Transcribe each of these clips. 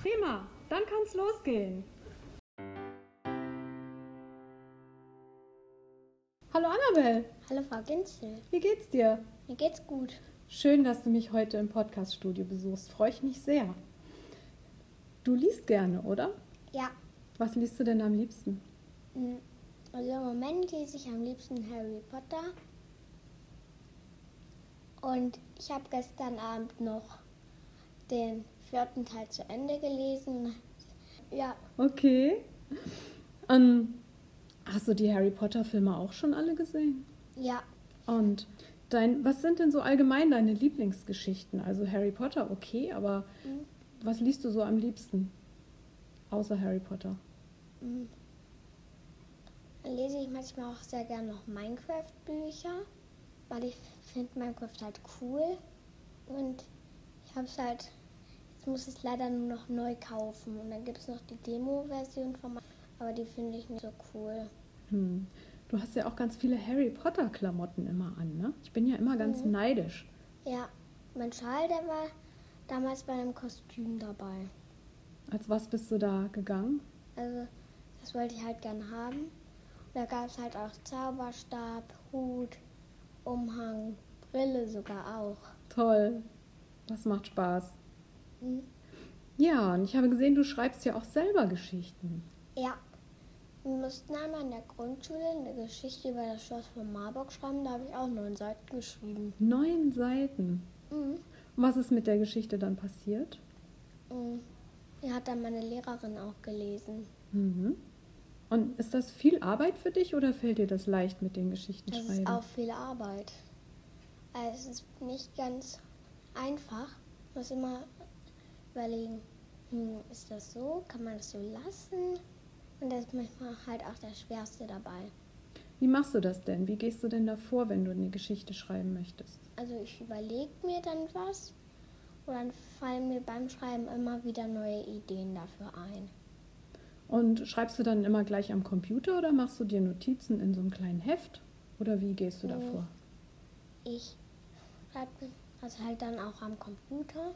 Prima, dann kann's losgehen. Hallo Annabelle, Hallo Frau Ginzel, wie geht's dir? mir geht's gut. Schön, dass du mich heute im Podcaststudio besuchst. Freue ich mich sehr. Du liest gerne, oder? Ja, Was liest du denn am liebsten? mm, also im Moment lese ich am liebsten Harry Potter. Und ich habe gestern Abend noch den vierten Teil zu Ende gelesen. Ja, Okay. Ähm, hast du die Harry Potter Filme auch schon alle gesehen? ja, Und dein, was sind denn so allgemein deine Lieblingsgeschichten? Also Harry Potter, okay, aber Mhm. was liest du so am liebsten? Außer Harry Potter. mm. Dann lese ich manchmal auch sehr gerne noch Minecraft-Bücher, weil ich finde Minecraft halt cool. Und ich habe es halt, jetzt muss ich es leider nur noch neu kaufen. Und dann gibt es noch die Demo-Version von Minecraft, aber die finde ich nicht so cool. Hm. Du hast ja auch ganz viele Harry Potter Klamotten immer an, ne? Ich bin ja immer ganz Mhm. neidisch. Ja, mein Schal, der war damals bei einem Kostüm dabei. Als was bist du da gegangen? Also, das wollte ich halt gern haben. Da gab es halt auch Zauberstab, Hut, Umhang, Brille sogar auch. Toll. Das macht Spaß. Hm. Ja, und ich habe gesehen, du schreibst ja auch selber Geschichten. Ja, wir mussten einmal in der Grundschule eine Geschichte über das Schloss von Marburg schreiben. Da habe ich auch neun Seiten geschrieben. Neun Seiten. Mhm. Und was ist mit der Geschichte dann passiert? Mhm. Die hat dann meine Lehrerin auch gelesen. Mhm. Und ist das viel Arbeit für dich oder fällt dir das leicht mit den Geschichten Das schreiben? ist auch viel Arbeit. Also es ist nicht ganz einfach. Man muss immer überlegen, hm, ist das so? Kann man das so lassen? Und das ist manchmal halt auch das Schwerste dabei. Wie machst du das denn? Wie gehst du denn davor, wenn du eine Geschichte schreiben möchtest? Also ich überlege mir dann was und dann fallen mir beim Schreiben immer wieder neue Ideen dafür ein. Und schreibst du dann immer gleich am Computer oder machst du dir Notizen in so einem kleinen Heft? Oder wie gehst du Mhm. davor? Ich schreibe das halt dann auch am Computer.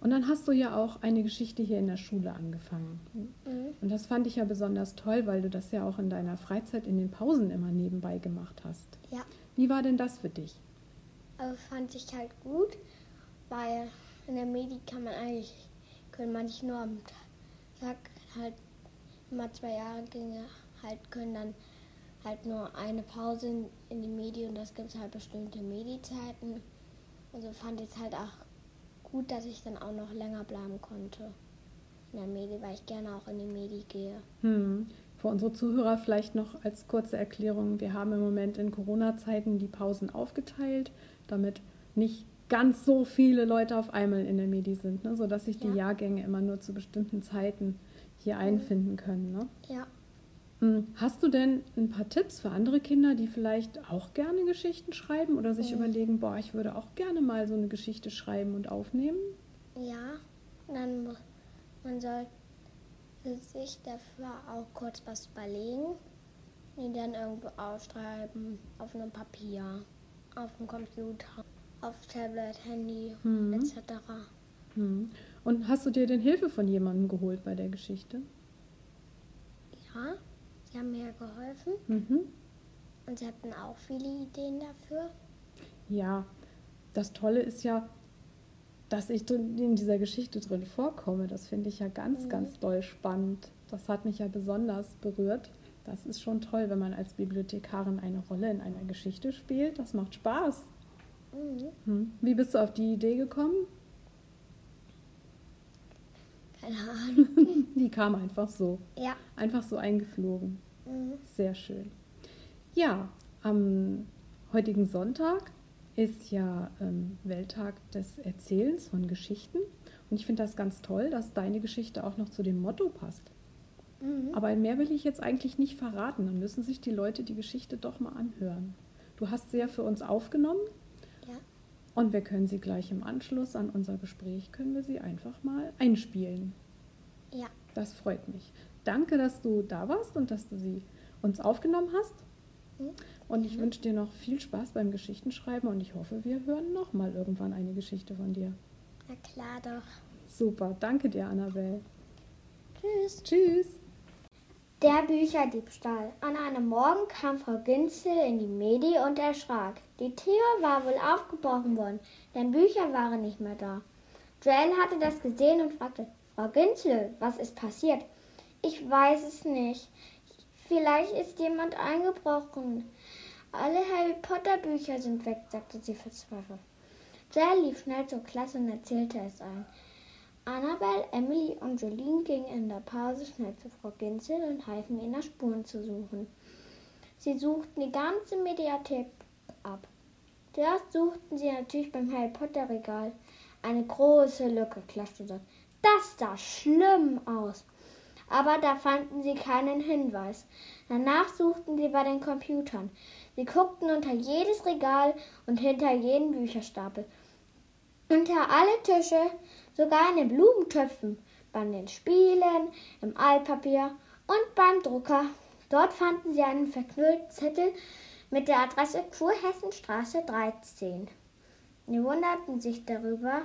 Und dann hast du ja auch eine Geschichte hier in der Schule angefangen. Mhm. Und das fand ich ja besonders toll, weil du das ja auch in deiner Freizeit in den Pausen immer nebenbei gemacht hast. Ja. Wie war denn das für dich? Aber fand ich halt gut, weil in der Medi kann man eigentlich, können manche nur am Tag halt immer zwei Jahrgänge halt können dann halt nur eine Pause in, in die Medi und das gibt es halt bestimmte Medi-Zeiten. Also fand ich es halt auch gut, dass ich dann auch noch länger bleiben konnte in der Medi, weil ich gerne auch in die Medi gehe. Hm. Für unsere Zuhörer vielleicht noch als kurze Erklärung. Wir haben im Moment in Corona-Zeiten die Pausen aufgeteilt, damit nicht ganz so viele Leute auf einmal in der Medi sind, ne? sodass sich die Ja. Jahrgänge immer nur zu bestimmten Zeiten hier einfinden können. Ne? Ja, Hm, Hast du denn ein paar Tipps für andere Kinder, die vielleicht auch gerne Geschichten schreiben oder sich Mhm. überlegen, boah, ich würde auch gerne mal so eine Geschichte schreiben und aufnehmen? Ja, dann man sollte sich dafür auch kurz was überlegen, die dann irgendwo aufschreiben, auf einem Papier, auf dem Computer, auf Tablet, Handy Mhm. etc. Hm. Und hast du dir denn Hilfe von jemandem geholt bei der Geschichte? Ja, sie haben mir geholfen Mhm. und sie hatten auch viele Ideen dafür. Ja, das Tolle ist ja, dass ich in dieser Geschichte drin vorkomme. Das finde ich ja ganz, Mhm. ganz doll spannend. Das hat mich ja besonders berührt. Das ist schon toll, wenn man als Bibliothekarin eine Rolle in einer Geschichte spielt. Das macht Spaß. Mhm. Hm. Wie bist du auf die Idee gekommen? Keine Ahnung. Die kam einfach so. Ja. Einfach so eingeflogen. Mhm. Sehr schön. Ja, am heutigen Sonntag ist ja ähm, Welttag des Erzählens von Geschichten. Und ich finde das ganz toll, dass deine Geschichte auch noch zu dem Motto passt. Mhm. Aber mehr will ich jetzt eigentlich nicht verraten. Dann müssen sich die Leute die Geschichte doch mal anhören. Du hast sie ja für uns aufgenommen. Und wir können sie gleich im Anschluss an unser Gespräch, können wir sie einfach mal einspielen. Ja. Das freut mich. Danke, dass du da warst und dass du sie uns aufgenommen hast. Und ich wünsche dir noch viel Spaß beim Geschichtenschreiben und ich hoffe, wir hören noch mal irgendwann eine Geschichte von dir. Na klar doch. Super, danke dir, Annabelle. Tschüss. Tschüss. Der Bücherdiebstahl. An einem Morgen kam Frau Ginzel in die Medi und erschrak. Die Tür war wohl aufgebrochen worden, denn Bücher waren nicht mehr da. Joel hatte das gesehen und fragte, Frau Ginzel, was ist passiert? Ich weiß es nicht. Vielleicht ist jemand eingebrochen. Alle Harry Potter Bücher sind weg, sagte sie verzweifelt. Joel lief schnell zur Klasse und erzählte es allen. Annabelle, Emily und Jolene gingen in der Pause schnell zu Frau Ginzel und halfen ihr nach Spuren zu suchen. Sie suchten die ganze Mediathek ab. Zuerst suchten sie natürlich beim Harry Potter Regal. Eine große Lücke klaffte dort. Das sah schlimm aus aber da fanden sie keinen Hinweis. Danach suchten sie bei den Computern. Sie guckten unter jedes Regal und hinter jeden Bücherstapel. Unter alle Tische, sogar in den Blumentöpfen, bei den Spielen, im Altpapier und beim Drucker. Dort fanden sie einen verknüllten Zettel mit der Adresse Kurhessenstraße 13. Sie wunderten sich darüber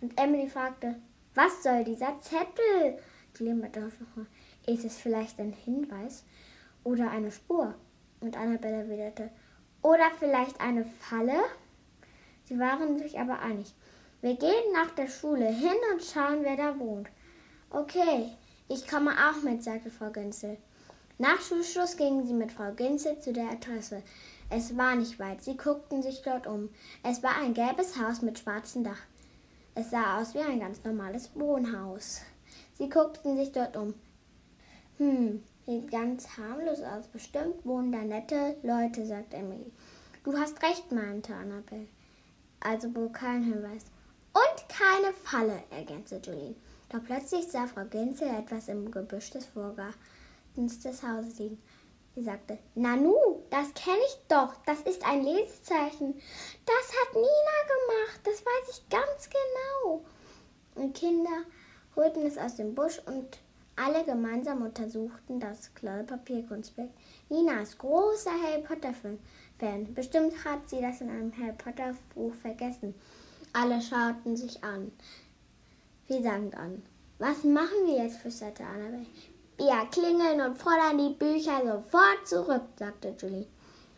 und Emily fragte, was soll dieser Zettel? Klimadorfer. Ist es vielleicht ein Hinweis oder eine Spur? Und Annabelle erwiderte, oder vielleicht eine Falle? Sie waren sich aber einig. Wir gehen nach der Schule hin und schauen, wer da wohnt. Okay, ich komme auch mit, sagte Frau Günzel. Nach Schulschluss gingen sie mit Frau Günzel zu der Adresse. Es war nicht weit. Sie guckten sich dort um. Es war ein gelbes Haus mit schwarzem Dach. Es sah aus wie ein ganz normales Wohnhaus. Sie guckten sich dort um. Hm, sieht ganz harmlos aus. Bestimmt wohnen da nette Leute, sagt Emily. Du hast recht, meinte Annabelle. Also wohl kein Hinweis. Und keine Falle, ergänzte Julie. Doch plötzlich sah Frau Ginzel etwas im Gebüsch des Vorgartens des Hauses liegen. Sie sagte, Nanu, das kenne ich doch. Das ist ein Lesezeichen. Das hat Nina gemacht. Das weiß ich ganz genau. Und Kinder holten es aus dem Busch und alle gemeinsam untersuchten das Klollpapierkunstwerk. Nina ist großer Harry Potter-Fan. Bestimmt hat sie das in einem Harry Potter-Buch vergessen. Alle schauten sich an. Wie sagend an. Was machen wir jetzt? flüsterte Annabelle. Wir klingeln und fordern die Bücher sofort zurück, sagte Julie.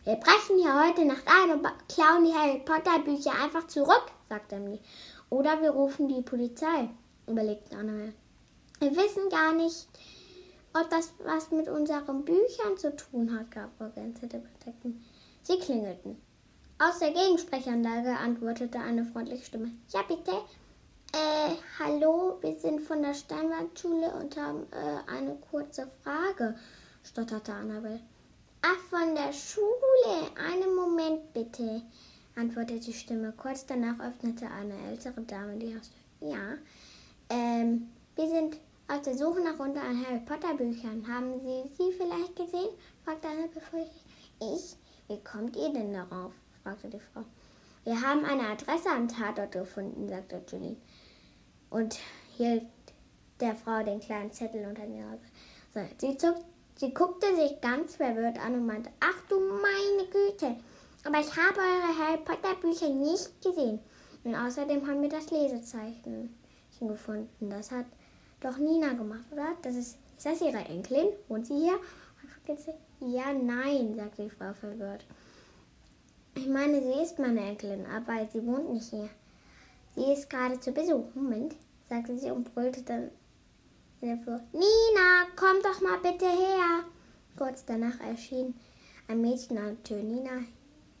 Wir brechen hier heute Nacht ein und klauen die Harry Potter Bücher einfach zurück, sagte Emily. Oder wir rufen die Polizei überlegte Annabelle. Wir wissen gar nicht, ob das was mit unseren Büchern zu tun hat, gab Gänse der Detektiv. Sie klingelten. Aus der Gegensprechanlage antwortete eine freundliche Stimme. Ja, bitte. Äh, hallo, wir sind von der Steinwaldschule und haben äh, eine kurze Frage, stotterte Annabelle. Ach, von der Schule. Einen Moment bitte, antwortete die Stimme. Kurz danach öffnete eine ältere Dame die Haustür. Ja, ähm, wir sind auf der Suche nach unter an Harry Potter Büchern. Haben Sie sie vielleicht gesehen? fragte eine befürchtet. Ich? Wie kommt ihr denn darauf? fragte die Frau. Wir haben eine Adresse am Tatort gefunden, sagte Julie. Und hielt der Frau den kleinen Zettel unter die Nase. So, sie, zog, sie guckte sich ganz verwirrt an und meinte, ach du meine Güte, aber ich habe eure Harry Potter Bücher nicht gesehen. Und außerdem haben wir das Lesezeichen gefunden. Das hat doch Nina gemacht, oder? Das ist, ist das ihre Enkelin? Wohnt sie hier? Ja, nein, sagte die Frau verwirrt. Ich meine, sie ist meine Enkelin, aber sie wohnt nicht hier. Sie ist gerade zu Besuch. Moment, sagte sie und brüllte dann in der Flur. Nina, komm doch mal bitte her. Kurz danach erschien ein Mädchen an der Tür. Nina,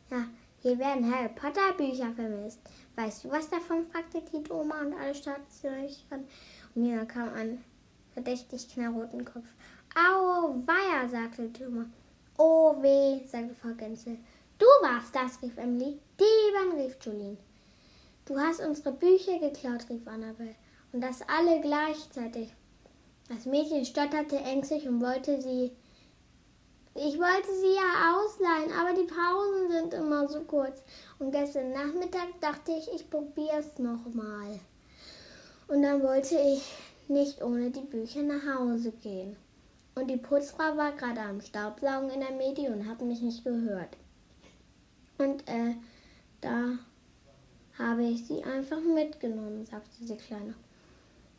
ja, hier werden Harry Potter Bücher vermisst. Weißt du was davon? fragte die Oma und alle starrten sich an. Und Nina kam an verdächtig knallroten Kopf. Au, weia, sagte die Oma. Oh weh, sagte Frau Gänse. Du warst das, rief Emily. Dieben, rief Julien. Du hast unsere Bücher geklaut, rief Annabelle. Und das alle gleichzeitig. Das Mädchen stotterte ängstlich und wollte sie ich wollte sie ja ausleihen, aber die Pausen sind immer so kurz. Und gestern Nachmittag dachte ich, ich probiere es nochmal. Und dann wollte ich nicht ohne die Bücher nach Hause gehen. Und die Putzfrau war gerade am Staubsaugen in der Medi und hat mich nicht gehört. Und äh, da habe ich sie einfach mitgenommen, sagte die Kleine.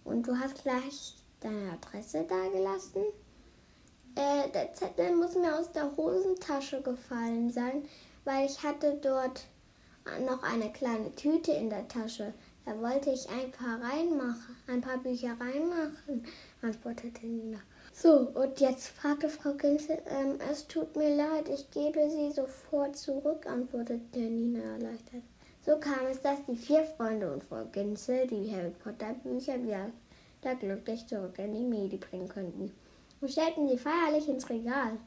Und du hast gleich deine Adresse da gelassen? Äh, der Zettel muss mir aus der Hosentasche gefallen sein, weil ich hatte dort noch eine kleine Tüte in der Tasche. Da wollte ich ein paar reinmachen, ein paar Bücher reinmachen, antwortete Nina. So, und jetzt fragte Frau Ginzel, ähm, es tut mir leid, ich gebe sie sofort zurück, antwortete Nina erleichtert. So kam es, dass die vier Freunde und Frau Ginzel die Harry Potter Bücher wieder glücklich zurück in die Medi bringen könnten und stellten sie feierlich ins Regal.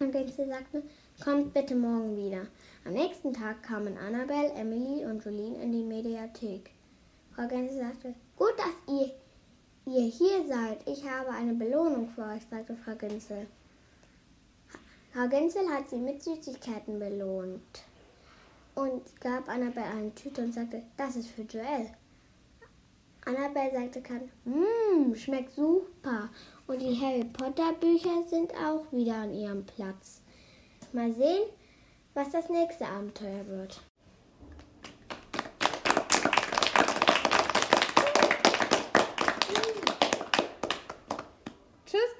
Und Ginzel sagte, kommt bitte morgen wieder. Am nächsten Tag kamen Annabelle, Emily und Jolene in die Mediathek. Frau Ginzel sagte, gut, dass ihr ihr hier seid. Ich habe eine Belohnung für euch, sagte Frau Günzel. Frau Günzel hat sie mit Süßigkeiten belohnt und gab Annabelle eine Tüte und sagte, das ist für Joel. Annabelle sagte kann, mmm, schmeckt super. Und die Harry Potter Bücher sind auch wieder an ihrem Platz. Mal sehen, was das nächste Abenteuer wird. Tschüss,